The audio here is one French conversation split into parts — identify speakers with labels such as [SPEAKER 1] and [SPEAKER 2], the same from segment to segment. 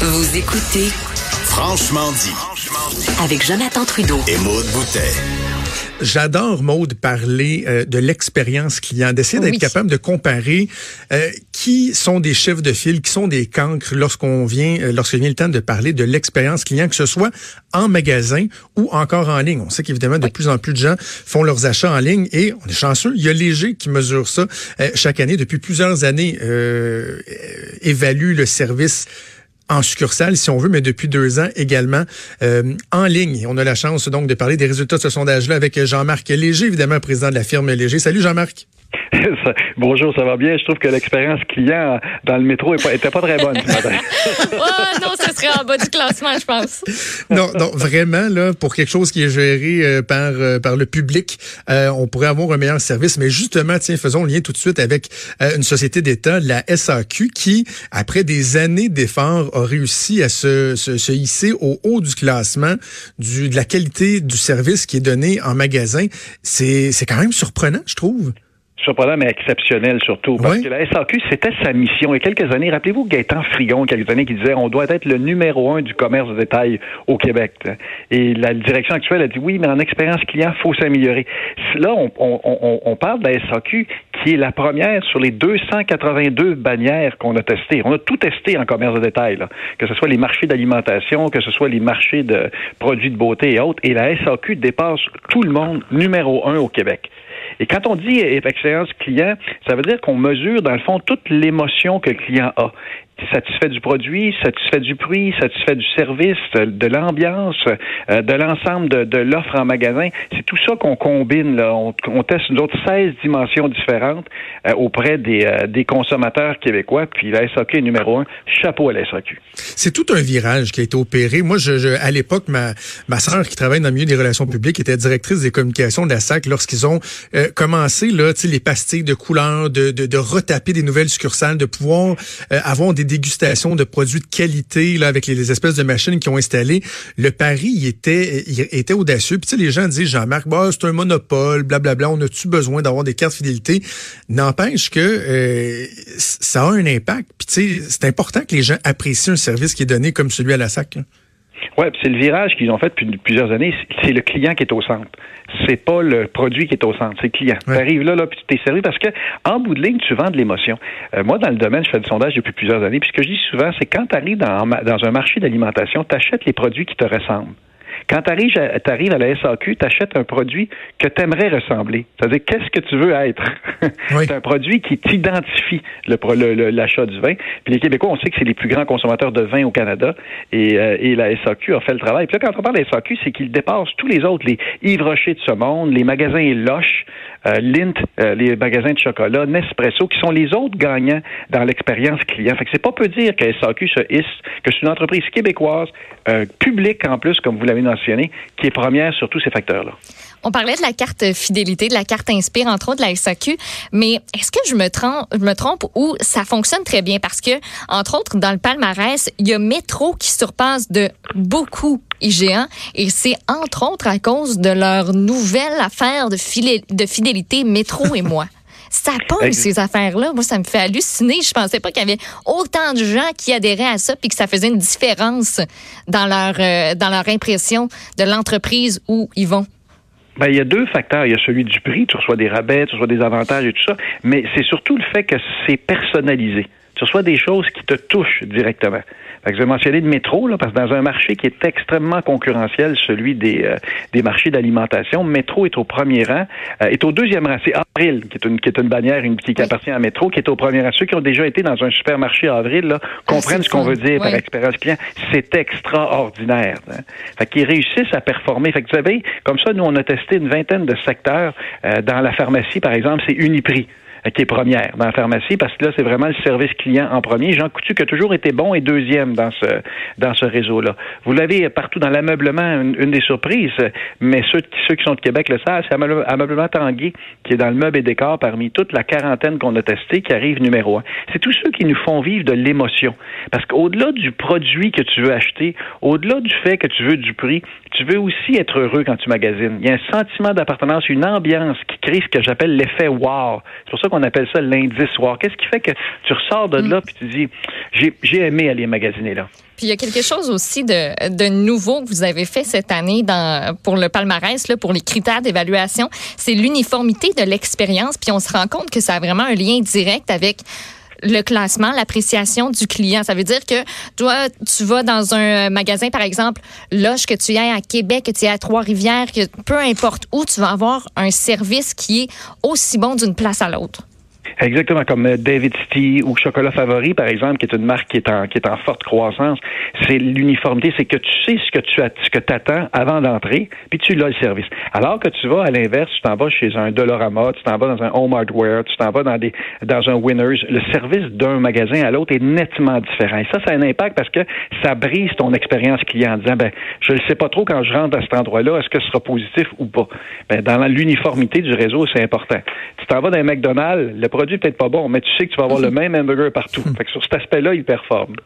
[SPEAKER 1] Vous écoutez
[SPEAKER 2] Franchement dit.
[SPEAKER 1] avec Jonathan Trudeau.
[SPEAKER 2] Et Maude Boutet.
[SPEAKER 3] J'adore, Maude, parler euh, de l'expérience client, d'essayer d'être
[SPEAKER 4] Oui.
[SPEAKER 3] capable de comparer euh, qui sont des chefs de file, qui sont des cancres lorsqu'on vient, euh, lorsqu'il vient le temps de parler de l'expérience client, que ce soit en magasin ou encore en ligne. On sait qu'évidemment, de plus en plus de gens font leurs achats en ligne et on est chanceux. Il y a Léger qui mesure ça euh, chaque année. Depuis plusieurs années, euh, euh, évalue le service en succursale, si on veut, mais depuis deux ans également euh, en ligne. On a la chance donc de parler des résultats de ce sondage-là avec Jean-Marc Léger, évidemment président de la firme Léger. Salut Jean-Marc.
[SPEAKER 5] Ça- Bonjour, ça va bien? Je trouve que l'expérience client dans le métro est pas- était pas très bonne ce matin.
[SPEAKER 4] Oh non, ce serait en bas du classement, je pense.
[SPEAKER 3] Non, non, vraiment là, pour quelque chose qui est géré euh, par euh, par le public, euh, on pourrait avoir un meilleur service. Mais justement, tiens, faisons le lien tout de suite avec euh, une société d'État, la SAQ, qui après des années d'efforts a réussi à se, se, se hisser au haut du classement du de la qualité du service qui est donné en magasin. C'est c'est quand même surprenant, je trouve.
[SPEAKER 5] Surprenant, mais exceptionnel surtout. Parce
[SPEAKER 3] Oui.
[SPEAKER 5] que la SAQ, c'était sa mission. Il y a quelques années, rappelez-vous Gaëtan Frigon, quelques années, qui disait on doit être le numéro un du commerce de détail au Québec. Et la direction actuelle a dit oui, mais en expérience client, faut s'améliorer. Là, on, on, on, on parle de la SAQ qui est la première sur les 282 bannières qu'on a testées. On a tout testé en commerce de détail, là. que ce soit les marchés d'alimentation, que ce soit les marchés de produits de beauté et autres. Et la SAQ dépasse tout le monde numéro un au Québec. Et quand on dit expérience client, ça veut dire qu'on mesure, dans le fond, toute l'émotion que le client a. Satisfait du produit, satisfait du prix, satisfait du service, de, l'ambiance, euh, de l'ensemble de, de l'offre en magasin. C'est tout ça qu'on combine. Là. On, on teste une autre 16 dimensions différentes euh, auprès des, euh, des consommateurs québécois. Puis la SAQ est numéro un. Chapeau à la SAQ.
[SPEAKER 3] C'est tout un virage qui a été opéré. Moi, je, je- à l'époque, ma, ma sœur qui travaille dans le milieu des relations publiques était directrice des communications de la SAC lorsqu'ils ont euh, commencé là, les pastilles de couleurs, de, de, de retaper des nouvelles succursales, de pouvoir euh, avoir des dégustations de produits de qualité là, avec les, espèces de machines qui ont installé. Le pari il était, il était audacieux. Puis tu sais, les gens disent, Jean-Marc, bah, c'est un monopole, blablabla, on a-tu besoin d'avoir des cartes fidélité? N'empêche que euh, ça a un impact. Puis c'est important que les gens apprécient un service qui est donné comme celui à la SAC.
[SPEAKER 5] Ouais, puis c'est le virage qu'ils ont fait depuis plusieurs années. C'est le client qui est au centre. C'est pas le produit qui est au centre, c'est le client.
[SPEAKER 3] Ouais.
[SPEAKER 5] Tu arrives là, là, puis tu t'es servi parce que en bout de ligne, tu vends de l'émotion. Euh, moi, dans le domaine, je fais du sondage depuis plusieurs années. Puis ce que je dis souvent, c'est quand tu arrives dans, dans un marché d'alimentation, tu achètes les produits qui te ressemblent. Quand tu arrives, à- t'arrives à la SAQ, tu achètes un produit que tu aimerais ressembler. C'est-à-dire, qu'est-ce que tu veux être?
[SPEAKER 3] Oui.
[SPEAKER 5] c'est un produit qui t'identifie, le pro- le- le- l'achat du vin. Puis les Québécois, on sait que c'est les plus grands consommateurs de vin au Canada. Et, euh, et la SAQ a fait le travail. Puis là, quand on parle de la SAQ, c'est qu'il dépasse tous les autres, les Yves Rocher de ce monde, les magasins Loche, euh, Lint, euh, les magasins de chocolat, Nespresso, qui sont les autres gagnants dans l'expérience client. Fait que c'est pas peu dire que SAQ se hisse, que c'est une entreprise québécoise, euh, publique en plus, comme vous l'avez mentionné, qui est première sur tous ces facteurs-là.
[SPEAKER 4] On parlait de la carte fidélité, de la carte Inspire, entre autres de la SAQ, mais est-ce que je me trompe, je me trompe ou ça fonctionne très bien? Parce que, entre autres, dans le palmarès, il y a Métro qui surpasse de beaucoup IGA et c'est entre autres à cause de leur nouvelle affaire de fidélité Métro et moi. Ça
[SPEAKER 5] Ex-
[SPEAKER 4] ces affaires-là. Moi, ça me fait halluciner. Je pensais pas qu'il y avait autant de gens qui adhéraient à ça puis que ça faisait une différence dans leur, euh, dans leur impression de l'entreprise où ils vont.
[SPEAKER 5] Ben, il y a deux facteurs. Il y a celui du prix, tu reçois des rabais, tu reçois des avantages et tout ça, mais c'est surtout le fait que c'est personnalisé. Tu reçois des choses qui te touchent directement. Fait que je vais mentionner le métro, là, parce que dans un marché qui est extrêmement concurrentiel, celui des, euh, des marchés d'alimentation, Métro est au premier rang, euh, est au deuxième rang. C'est Avril, qui est une, qui est une bannière une, qui
[SPEAKER 4] Oui.
[SPEAKER 5] appartient à Métro, qui est au premier rang. Ceux qui ont déjà été dans un supermarché Avril, là, comprennent ce qu'on veut dire par expérience client. C'est extraordinaire. Hein. Fait qu'ils réussissent à performer. Fait que vous savez, comme ça, nous, on a testé une vingtaine de secteurs. Euh, dans la pharmacie, par exemple, c'est Uniprix qui est première dans la pharmacie parce que là, c'est vraiment le service client en premier. Jean Coutu qui a toujours été bon et deuxième dans ce dans ce réseau-là. Vous l'avez partout dans l'ameublement, une, des surprises, euh, mais ceux, qui- sont de Québec le savent, c'est Ameuble- Ameublement Tanguay qui est dans le meuble et décor parmi toute la quarantaine qu'on a testé qui arrive numéro un. C'est tous ceux qui nous font vivre de l'émotion. Parce qu'au-delà du produit que tu veux acheter, au-delà du fait que tu veux du prix, tu veux aussi être heureux quand tu magasines. Il y a un sentiment d'appartenance, une ambiance qui crée ce que j'appelle l'effet wow. C'est pour ça ça qu'on appelle ça l'indice soir. Qu'est-ce qui fait que tu ressors de là puis tu dis, j'ai aimé aller magasiner là?
[SPEAKER 4] Puis il y a quelque chose aussi de, de nouveau que vous avez fait cette année dans, pour le palmarès, là, pour les critères d'évaluation, c'est l'uniformité de l'expérience. Puis on se rend compte que ça a vraiment un lien direct avec le classement, l'appréciation du client. Ça veut dire que toi, tu vas dans un magasin, par exemple, loge que tu ailles à Québec, que tu ailles à Trois-Rivières, que peu importe où, tu vas avoir un service qui est aussi bon d'une place à l'autre.
[SPEAKER 5] Exactement, comme euh, David City ou Chocolat Favori, par exemple, qui est une marque qui est en, qui est en forte croissance. C'est l'uniformité, c'est que tu sais ce que tu as, ce que attends avant d'entrer, puis tu l'as le service. Alors que tu vas à l'inverse, tu t'en vas chez un Dollarama, tu t'en vas dans un Home Hardware, tu t'en vas dans des dans un Winners. Le service d'un magasin à l'autre est nettement différent. Et ça, ça a un impact parce que ça brise ton expérience client en disant, ben, je ne sais pas trop quand je rentre à cet endroit-là, est-ce que ce sera positif ou pas. Ben, dans l'uniformité du réseau, c'est important. Tu t'en vas dans un McDonald's, le produit peut-être pas bon, mais tu sais que tu vas avoir le même hamburger partout. Fait que sur cet aspect-là, il performe.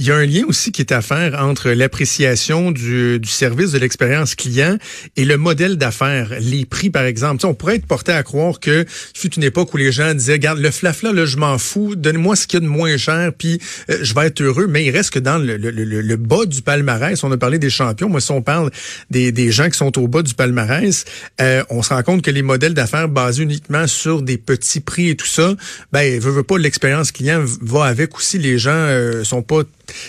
[SPEAKER 3] Il y a un lien aussi qui est à faire entre l'appréciation du, du, service de l'expérience client et le modèle d'affaires, les prix par exemple. on pourrait être porté à croire que fut une époque où les gens disaient, regarde, le flafla, là, je m'en fous, donnez-moi ce qu'il y a de moins cher, puis euh, je vais être heureux. Mais il reste que dans le, le, le, bas du palmarès, on a parlé des champions, moi si on parle des, des gens qui sont au bas du palmarès, euh, on se rend compte que les modèles d'affaires basés uniquement sur des petits prix et tout ça, ben, veut, veut pas, l'expérience client va avec aussi. Les gens euh, sont pas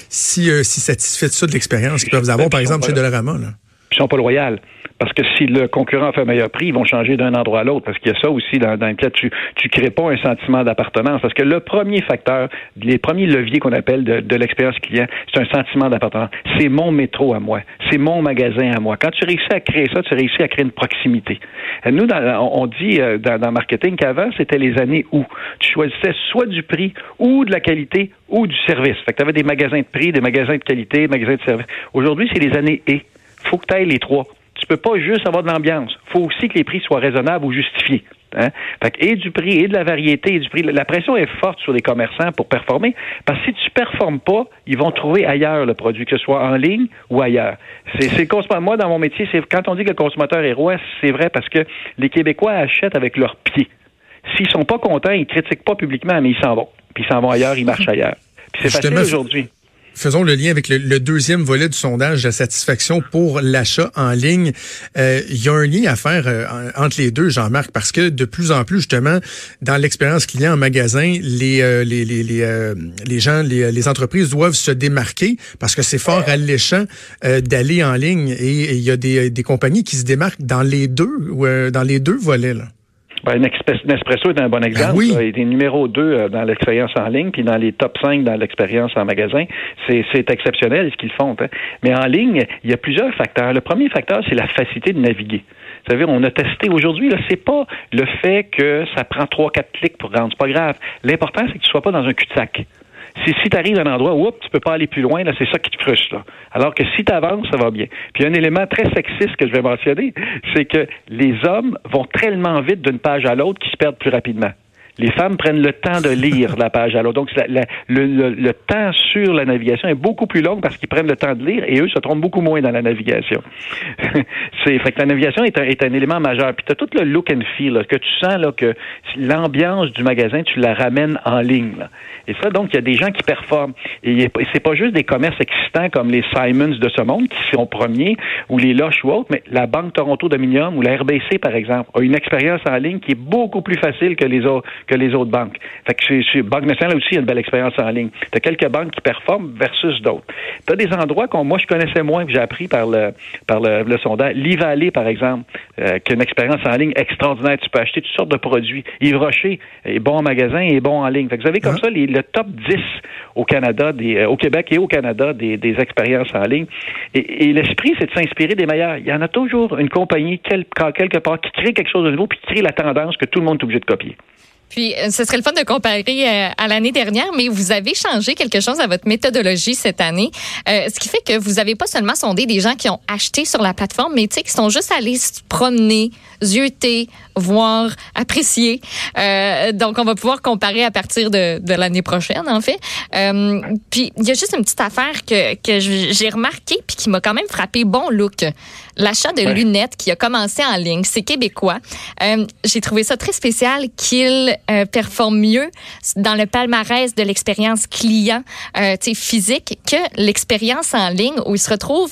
[SPEAKER 3] si, euh, si satisfaits de ça de l'expérience qu'ils peuvent avoir, par exemple, chez Dollarama. Là.
[SPEAKER 5] Ils sont pas loyaux. Parce que si le concurrent fait un meilleur prix, ils vont changer d'un endroit à l'autre. Parce qu'il y a ça aussi dans, dans lequel tu tu crées pas un sentiment d'appartenance. Parce que le premier facteur, les premiers leviers qu'on appelle de, l'expérience client, c'est un sentiment d'appartenance. C'est mon métro à moi. C'est mon magasin à moi. Quand tu réussis à créer ça, tu réussis à créer une proximité. Nous, on dit euh, dans, dans marketing qu'avant, c'était les années où tu choisissais soit du prix ou de la qualité ou du service. Fait que tu avais des magasins de prix, des magasins de qualité, des magasins de service. Aujourd'hui, c'est les années et. Faut que tu ailles les trois tu peux pas juste avoir de l'ambiance. faut aussi que les prix soient raisonnables ou justifiés. Hein? Fait et du prix, et de la variété, et du prix. La pression est forte sur les commerçants pour performer, parce que si tu performes pas, ils vont trouver ailleurs le produit, que ce soit en ligne ou ailleurs. C'est, le consommateur. Moi, dans mon métier, c'est quand on dit que le consommateur est roi, c'est vrai parce que les Québécois achètent avec leurs pieds. S'ils sont pas contents, ils critiquent pas publiquement, mais ils s'en vont. Puis ils s'en vont ailleurs, ils marchent ailleurs. Puis c'est facile aujourd'hui.
[SPEAKER 3] Faisons le lien avec le, deuxième volet du sondage, la satisfaction pour l'achat en ligne. Euh, il y a un lien à faire euh, entre les deux, Jean-Marc, parce que de plus en plus, justement, dans l'expérience client en magasin, les, euh, les, les, les, les, gens, les, les, entreprises doivent se démarquer parce que c'est fort alléchant d'aller en ligne. Et il y a des, des compagnies qui se démarquent dans les deux, dans les deux volets. Là.
[SPEAKER 5] Ben, Nespresso est un bon exemple.
[SPEAKER 3] Ah
[SPEAKER 5] il est numéro 2 euh, dans l'expérience en ligne, puis dans les top 5 dans l'expérience en magasin. C'est exceptionnel ce qu'ils font. Hein. Mais en ligne, il y a plusieurs facteurs. Le premier facteur, c'est la facilité de naviguer. Vous savez, on a testé aujourd'hui, là, c'est pas le fait que ça prend trois, quatre clics pour rendre. C'est pas grave. L'important, c'est que tu sois pas dans un cul-de-sac. Si, si tu arrives à un endroit où tu peux pas aller plus loin, là, c'est ça qui te frustre. Alors que si tu avances, ça va bien. Puis un élément très sexiste que je vais mentionner, c'est que les hommes vont tellement vite d'une page à l'autre qu'ils se perdent plus rapidement les femmes prennent le temps de lire la page à l'autre. Donc, le, temps sur la navigation est beaucoup plus long parce qu'ils prennent le temps de lire et eux se trompent beaucoup moins dans la navigation. c'est fait que la navigation est un, est élément majeur. Puis tu as tout le look and feel que tu sens là que l'ambiance du magasin, tu la ramènes en ligne. Et ça, donc, il y a des gens qui performent. Et c'est pas juste des commerces existants comme les Simons de ce monde qui sont premiers ou les Loches ou autres, mais la Banque Toronto Dominium ou la RBC, par exemple, a une expérience en ligne qui est beaucoup plus facile que les autres que les autres banques. Fait que chez, chez Banque nationale aussi, il y a une belle expérience en ligne. Tu as quelques banques qui performent versus d'autres. Tu as des endroits qu'on moi je connaissais moins que j'ai appris par le par le, le sondage. L'Ivallée, par exemple, euh, qui a une expérience en ligne extraordinaire. Tu peux acheter toutes sortes de produits. Yves Rocher est bon en magasin et bon en ligne. Fait que vous avez comme ça les, le top 10 au Canada, des, euh, au Québec et au Canada des, des expériences en ligne. Et, et l'esprit, c'est de s'inspirer des meilleurs. Il y en a toujours une compagnie quelque part qui crée quelque chose de nouveau puis qui crée la tendance que tout le monde est obligé de copier.
[SPEAKER 4] Puis, euh, ce serait le fun de comparer euh, à l'année dernière, mais vous avez changé quelque chose à votre méthodologie cette année, euh, ce qui fait que vous avez pas seulement sondé des gens qui ont acheté sur la plateforme, mais qui sont juste allés se promener, zioter, voir, apprécier. Euh, donc, on va pouvoir comparer à partir de, de l'année prochaine, en fait. Euh, puis, il y a juste une petite affaire que, que j'ai remarqué puis qui m'a quand même frappé. Bon look. L'achat de
[SPEAKER 5] Ouais.
[SPEAKER 4] lunettes qui a commencé en ligne, c'est québécois. Euh, j'ai trouvé ça très spécial qu'il euh, performe mieux dans le palmarès de l'expérience client euh, physique que l'expérience en ligne où il se retrouve,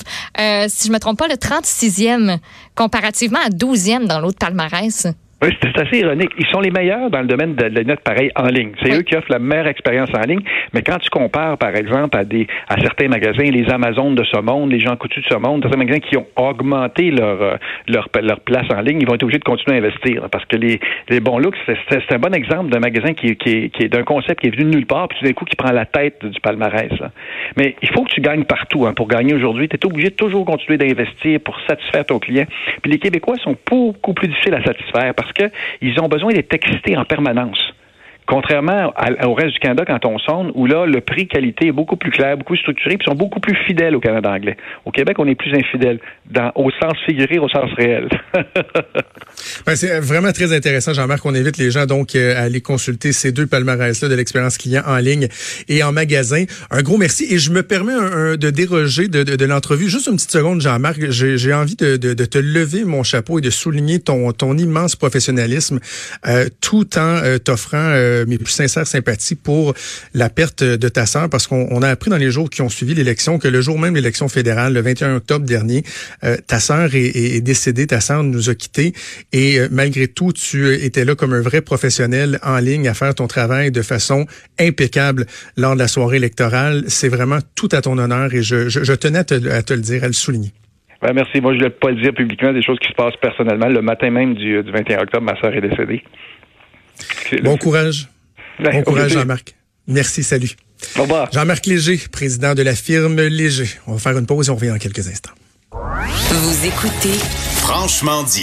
[SPEAKER 4] si je me trompe pas, le 36e comparativement à 12e dans l'autre palmarès.
[SPEAKER 5] Oui, c'est assez ironique. Ils sont les meilleurs dans le domaine de la note pareil en ligne. C'est
[SPEAKER 4] Oui.
[SPEAKER 5] eux qui offrent la meilleure expérience en ligne. Mais quand tu compares, par exemple, à des à certains magasins, les Amazones de ce monde, les gens coutus de ce monde, certains magasins qui ont augmenté leur euh, leur, leur place en ligne, ils vont être obligés de continuer à investir. Parce que les, les bons looks, c'est un bon exemple d'un magasin qui, qui, est- qui est d'un concept qui est venu de nulle part, puis tout d'un coup qui prend la tête du palmarès. là. Mais il faut que tu gagnes partout. hein. Pour gagner aujourd'hui, tu es obligé de toujours continuer d'investir pour satisfaire ton client. Puis les Québécois sont beaucoup plus difficiles à satisfaire parce que ils ont besoin d'être excités en permanence. Contrairement au reste du Canada, quand on sonde, où là, le prix-qualité est beaucoup plus clair, beaucoup structuré, puis sont beaucoup plus fidèles au Canada anglais. Au Québec, on est plus infidèles, dans, au sens figuré, au sens réel.
[SPEAKER 3] Ben, c'est vraiment très intéressant, Jean-Marc. On invite les gens donc euh, à aller consulter ces deux palmarès-là de l'expérience client en ligne et en magasin. Un gros merci. Et je me permets de déroger de, de, de l'entrevue. Juste une petite seconde, Jean-Marc. J'ai envie de, de, de te lever mon chapeau et de souligner ton, ton immense professionnalisme euh, tout en euh, t'offrant euh, mes plus sincères sympathies pour la perte de ta sœur parce qu'on on a appris dans les jours qui ont suivi l'élection que le jour même de l'élection fédérale, le 21 octobre dernier, euh, ta sœur est, décédée, ta sœur nous a quittés et euh, malgré tout, tu euh, étais là comme un vrai professionnel en ligne à faire ton travail de façon impeccable lors de la soirée électorale. C'est vraiment tout à ton honneur et je, tenais à te, le dire, à le souligner.
[SPEAKER 5] Ben, merci. Moi, je ne voulais pas le dire publiquement, des choses qui se passent personnellement. Le matin même du, du 21 octobre, ma sœur est décédée.
[SPEAKER 3] Bon courage.
[SPEAKER 5] Ben,
[SPEAKER 3] Bon courage. Jean-Marc. Merci, salut.
[SPEAKER 5] Au revoir.
[SPEAKER 3] Jean-Marc Léger, président de la firme Léger. On va faire une pause et on revient dans quelques instants.
[SPEAKER 1] Vous écoutez
[SPEAKER 2] Franchement dit.